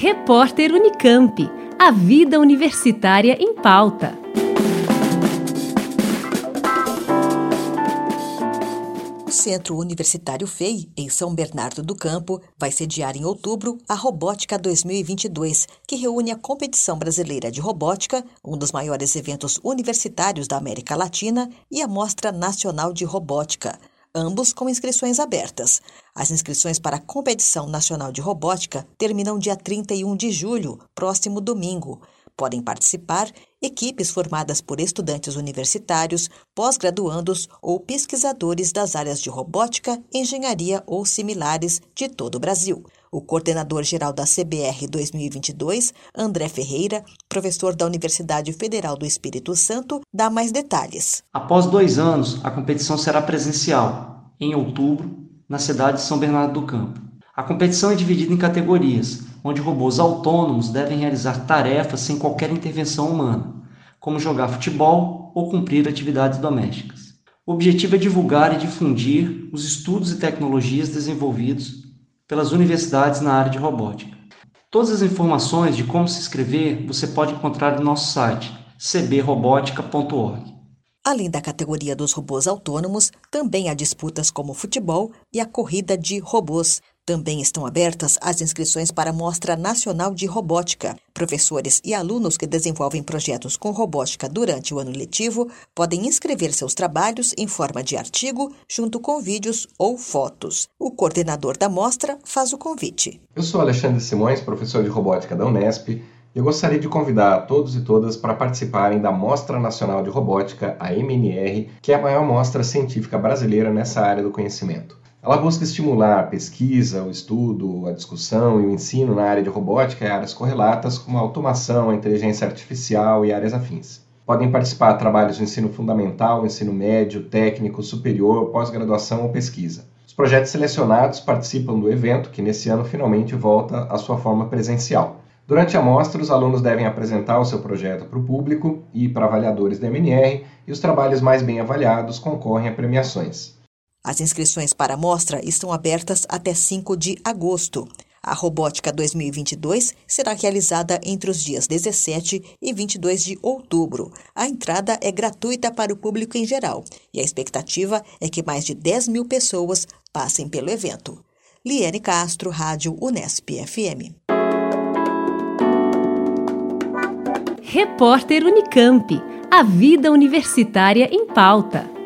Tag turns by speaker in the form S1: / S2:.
S1: Repórter Unicamp. A vida universitária em pauta.
S2: O Centro Universitário FEI, em São Bernardo do Campo, vai sediar em outubro a Robótica 2022, que reúne a competição brasileira de robótica, um dos maiores eventos universitários da América Latina, e a Mostra Nacional de Robótica ambos com inscrições abertas. As inscrições para a Competição Nacional de Robótica terminam dia 31 de julho, próximo domingo. Podem participar equipes formadas por estudantes universitários, pós-graduandos ou pesquisadores das áreas de robótica, engenharia ou similares de todo o Brasil. O coordenador-geral da CBR 2022, André Ferreira, professor da Universidade Federal do Espírito Santo, dá mais detalhes.
S3: Após dois anos, a competição será presencial, em outubro, na cidade de São Bernardo do Campo. A competição é dividida em categorias, onde robôs autônomos devem realizar tarefas sem qualquer intervenção humana, como jogar futebol ou cumprir atividades domésticas. O objetivo é divulgar e difundir os estudos e tecnologias desenvolvidos pelas universidades na área de robótica. Todas as informações de como se inscrever você pode encontrar no nosso site cbrobótica.org.
S2: Além da categoria dos robôs autônomos, também há disputas como futebol e a corrida de robôs, também estão abertas as inscrições para a Mostra Nacional de Robótica. Professores e alunos que desenvolvem projetos com robótica durante o ano letivo podem inscrever seus trabalhos em forma de artigo, junto com vídeos ou fotos. O coordenador da mostra faz o convite.
S4: Eu sou Alexandre Simões, professor de robótica da Unesp. E eu gostaria de convidar a todos e todas para participarem da Mostra Nacional de Robótica, a MNR, que é a maior mostra científica brasileira nessa área do conhecimento. Ela busca estimular a pesquisa, o estudo, a discussão e o ensino na área de robótica e áreas correlatas, como a automação, a inteligência artificial e áreas afins. Podem participar trabalhos de ensino fundamental, ensino médio, técnico, superior, pós-graduação ou pesquisa. Os projetos selecionados participam do evento, que nesse ano finalmente volta à sua forma presencial. Durante a mostra, os alunos devem apresentar o seu projeto para o público e para avaliadores da MNR, e os trabalhos mais bem avaliados concorrem a premiações.
S2: As inscrições para a mostra estão abertas até 5 de agosto. A Robótica 2022 será realizada entre os dias 17 e 22 de outubro. A entrada é gratuita para o público em geral e a expectativa é que mais de 10 mil pessoas passem pelo evento. Liane Castro, Rádio Unesp FM.
S1: Repórter Unicamp. A vida universitária em pauta.